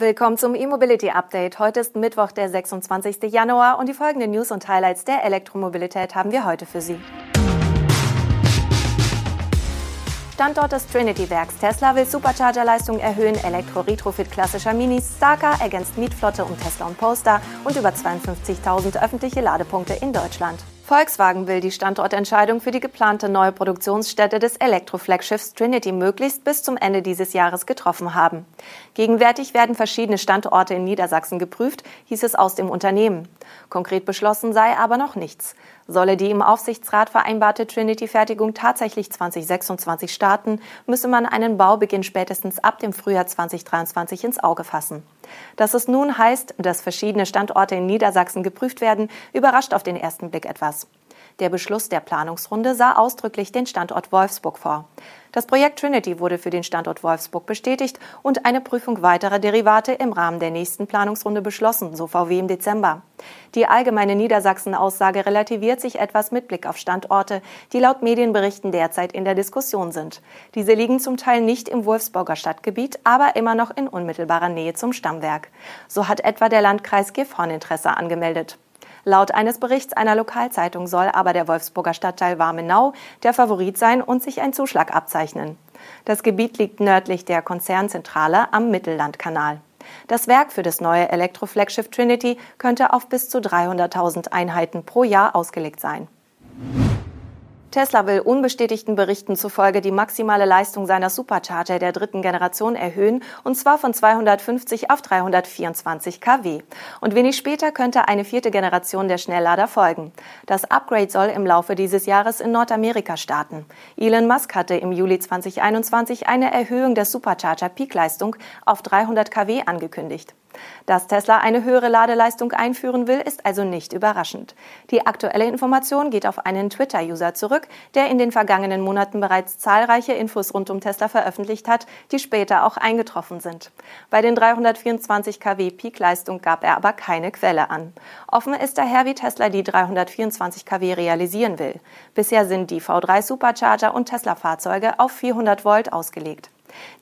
Willkommen zum E-Mobility Update. Heute ist Mittwoch, der 26. Januar und die folgenden News und Highlights der Elektromobilität haben wir heute für Sie. Standort des Trinity-Werks. Tesla will Supercharger-Leistung erhöhen, Elektro-Retrofit klassischer Minis, Starker ergänzt Mietflotte um Tesla und Poster und über 52.000 öffentliche Ladepunkte in Deutschland. Volkswagen will die Standortentscheidung für die geplante neue Produktionsstätte des Elektroflaggschiffs Trinity möglichst bis zum Ende dieses Jahres getroffen haben. Gegenwärtig werden verschiedene Standorte in Niedersachsen geprüft, hieß es aus dem Unternehmen. Konkret beschlossen sei aber noch nichts. Solle die im Aufsichtsrat vereinbarte Trinity-Fertigung tatsächlich 2026 starten, müsse man einen Baubeginn spätestens ab dem Frühjahr 2023 ins Auge fassen. Dass es nun heißt, dass verschiedene Standorte in Niedersachsen geprüft werden, überrascht auf den ersten Blick etwas. Der Beschluss der Planungsrunde sah ausdrücklich den Standort Wolfsburg vor. Das Projekt Trinity wurde für den Standort Wolfsburg bestätigt und eine Prüfung weiterer Derivate im Rahmen der nächsten Planungsrunde beschlossen, so VW im Dezember. Die allgemeine Niedersachsen-Aussage relativiert sich etwas mit Blick auf Standorte, die laut Medienberichten derzeit in der Diskussion sind. Diese liegen zum Teil nicht im Wolfsburger Stadtgebiet, aber immer noch in unmittelbarer Nähe zum Stammwerk. So hat etwa der Landkreis Gifhorn Interesse angemeldet. Laut eines Berichts einer Lokalzeitung soll aber der Wolfsburger Stadtteil Warmenau der Favorit sein und sich ein Zuschlag abzeichnen. Das Gebiet liegt nördlich der Konzernzentrale am Mittellandkanal. Das Werk für das neue Elektroflaggschiff Trinity könnte auf bis zu 300.000 Einheiten pro Jahr ausgelegt sein. Tesla will unbestätigten Berichten zufolge die maximale Leistung seiner Supercharger der dritten Generation erhöhen, und zwar von 250 auf 324 kW. Und wenig später könnte eine vierte Generation der Schnelllader folgen. Das Upgrade soll im Laufe dieses Jahres in Nordamerika starten. Elon Musk hatte im Juli 2021 eine Erhöhung der Supercharger-Peakleistung auf 300 kW angekündigt. Dass Tesla eine höhere Ladeleistung einführen will, ist also nicht überraschend. Die aktuelle Information geht auf einen Twitter-User zurück, der in den vergangenen Monaten bereits zahlreiche Infos rund um Tesla veröffentlicht hat, die später auch eingetroffen sind. Bei den 324 kW Peakleistung gab er aber keine Quelle an. Offen ist daher, wie Tesla die 324 kW realisieren will. Bisher sind die V3 Supercharger und Tesla-Fahrzeuge auf 400 Volt ausgelegt.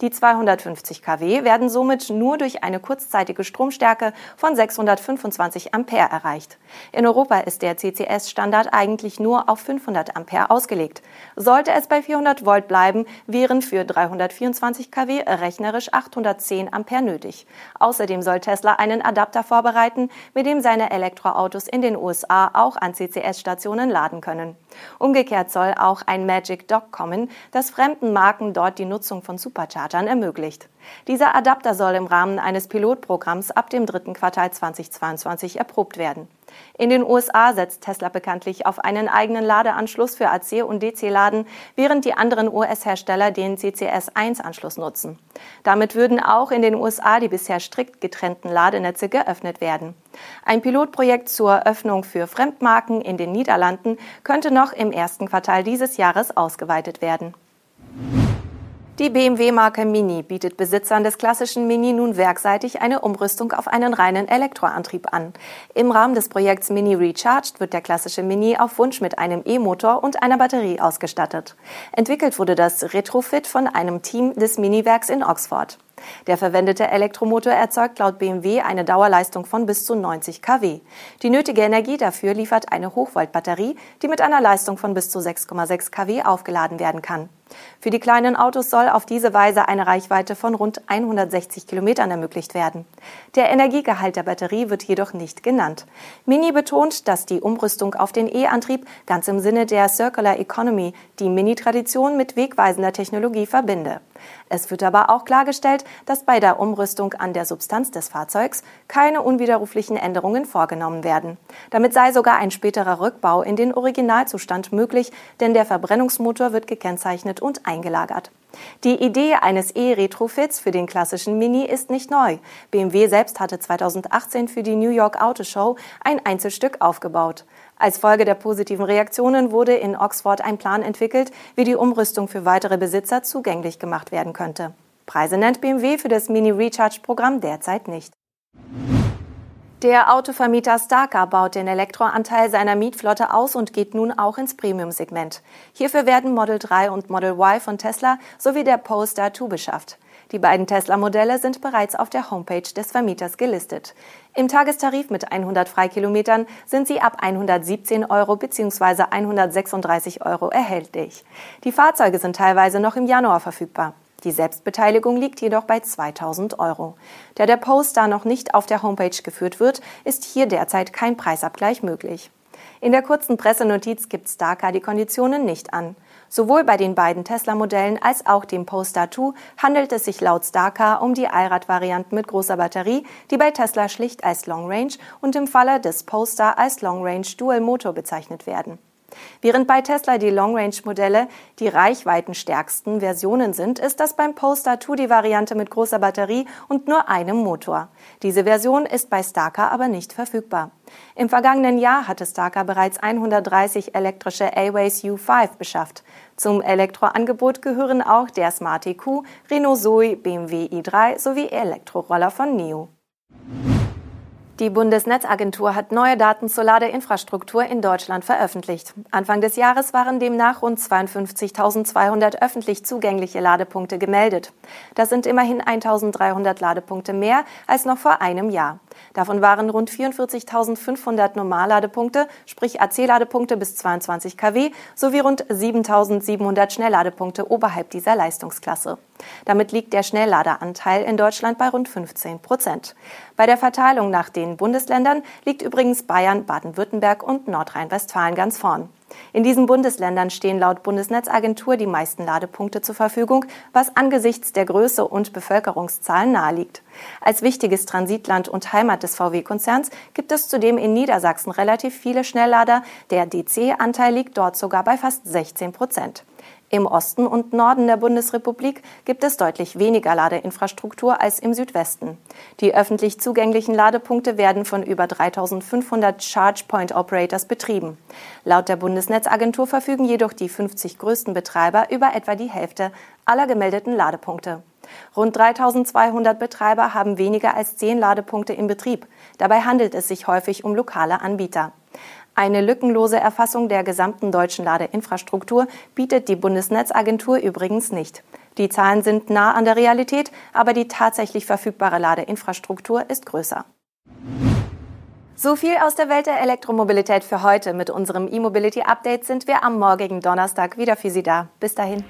Die 250 kW werden somit nur durch eine kurzzeitige Stromstärke von 625 Ampere erreicht. In Europa ist der CCS-Standard eigentlich nur auf 500 Ampere ausgelegt. Sollte es bei 400 Volt bleiben, wären für 324 kW rechnerisch 810 Ampere nötig. Außerdem soll Tesla einen Adapter vorbereiten, mit dem seine Elektroautos in den USA auch an CCS-Stationen laden können. Umgekehrt soll auch ein Magic Dock kommen, das fremden Marken dort die Nutzung von Super Superchargern ermöglicht. Dieser Adapter soll im Rahmen eines Pilotprogramms ab dem dritten Quartal 2022 erprobt werden. In den USA setzt Tesla bekanntlich auf einen eigenen Ladeanschluss für AC- und DC-Laden, während die anderen US-Hersteller den CCS-1-Anschluss nutzen. Damit würden auch in den USA die bisher strikt getrennten Ladenetze geöffnet werden. Ein Pilotprojekt zur Öffnung für Fremdmarken in den Niederlanden könnte noch im ersten Quartal dieses Jahres ausgeweitet werden. Die BMW-Marke Mini bietet Besitzern des klassischen Mini nun werkseitig eine Umrüstung auf einen reinen Elektroantrieb an. Im Rahmen des Projekts Mini Recharged wird der klassische Mini auf Wunsch mit einem E-Motor und einer Batterie ausgestattet. Entwickelt wurde das Retrofit von einem Team des Mini-Werks in Oxford. Der verwendete Elektromotor erzeugt laut BMW eine Dauerleistung von bis zu 90 kW. Die nötige Energie dafür liefert eine Hochvoltbatterie, die mit einer Leistung von bis zu 6,6 kW aufgeladen werden kann. Für die kleinen Autos soll auf diese Weise eine Reichweite von rund 160 Kilometern ermöglicht werden. Der Energiegehalt der Batterie wird jedoch nicht genannt. Mini betont, dass die Umrüstung auf den E-Antrieb ganz im Sinne der Circular Economy die Mini-Tradition mit wegweisender Technologie verbinde. Es wird aber auch klargestellt, dass bei der Umrüstung an der Substanz des Fahrzeugs keine unwiderruflichen Änderungen vorgenommen werden. Damit sei sogar ein späterer Rückbau in den Originalzustand möglich, denn der Verbrennungsmotor wird gekennzeichnet und eingelagert. Die Idee eines E-Retrofits für den klassischen Mini ist nicht neu. BMW selbst hatte 2018 für die New York Auto Show ein Einzelstück aufgebaut. Als Folge der positiven Reaktionen wurde in Oxford ein Plan entwickelt, wie die Umrüstung für weitere Besitzer zugänglich gemacht werden könnte. Preise nennt BMW für das Mini Recharge Programm derzeit nicht. Der Autovermieter Starker baut den Elektroanteil seiner Mietflotte aus und geht nun auch ins Premium-Segment. Hierfür werden Model 3 und Model Y von Tesla sowie der Polestar 2 beschafft. Die beiden Tesla-Modelle sind bereits auf der Homepage des Vermieters gelistet. Im Tagestarif mit 100 Freikilometern sind sie ab 117 Euro bzw. 136 Euro erhältlich. Die Fahrzeuge sind teilweise noch im Januar verfügbar. Die Selbstbeteiligung liegt jedoch bei 2000 Euro. Da der Poster noch nicht auf der Homepage geführt wird, ist hier derzeit kein Preisabgleich möglich. In der kurzen Pressenotiz gibt Starker die Konditionen nicht an. Sowohl bei den beiden Tesla-Modellen als auch dem Polestar 2 handelt es sich laut Starker um die Allrad-Varianten mit großer Batterie, die bei Tesla schlicht als Long Range und im Falle des Polestar als Long Range Dual Motor bezeichnet werden. Während bei Tesla die Long-Range-Modelle die reichweitenstärksten Versionen sind, ist das beim Polestar 2 die Variante mit großer Batterie und nur einem Motor. Diese Version ist bei Starker aber nicht verfügbar. Im vergangenen Jahr hatte Starker bereits 130 elektrische A-Ways U5 beschafft. Zum Elektroangebot gehören auch der Smart EQ, Renault Zoe, BMW i3 sowie Elektroroller von NIO. Die Bundesnetzagentur hat neue Daten zur Ladeinfrastruktur in Deutschland veröffentlicht. Anfang des Jahres waren demnach rund 52.200 öffentlich zugängliche Ladepunkte gemeldet. Das sind immerhin 1.300 Ladepunkte mehr als noch vor einem Jahr. Davon waren rund 44.500 Normalladepunkte, sprich AC-Ladepunkte bis 22 kW, sowie rund 7.700 Schnellladepunkte oberhalb dieser Leistungsklasse. Damit liegt der Schnellladeranteil in Deutschland bei rund 15 Prozent. Bei der Verteilung nach den Bundesländern liegt übrigens Bayern, Baden-Württemberg und Nordrhein-Westfalen ganz vorn. In diesen Bundesländern stehen laut Bundesnetzagentur die meisten Ladepunkte zur Verfügung, was angesichts der Größe und Bevölkerungszahlen naheliegt. Als wichtiges Transitland und Heimat des VW-Konzerns gibt es zudem in Niedersachsen relativ viele Schnelllader. Der DC-Anteil liegt dort sogar bei fast 16 Prozent. Im Osten und Norden der Bundesrepublik gibt es deutlich weniger Ladeinfrastruktur als im Südwesten. Die öffentlich zugänglichen Ladepunkte werden von über 3500 Charge Point Operators betrieben. Laut der Bundesnetzagentur verfügen jedoch die 50 größten Betreiber über etwa die Hälfte aller gemeldeten Ladepunkte. Rund 3200 Betreiber haben weniger als 10 Ladepunkte in Betrieb. Dabei handelt es sich häufig um lokale Anbieter. Eine lückenlose Erfassung der gesamten deutschen Ladeinfrastruktur bietet die Bundesnetzagentur übrigens nicht. Die Zahlen sind nah an der Realität, aber die tatsächlich verfügbare Ladeinfrastruktur ist größer. So viel aus der Welt der Elektromobilität für heute. Mit unserem E-Mobility Update sind wir am morgigen Donnerstag wieder für Sie da. Bis dahin.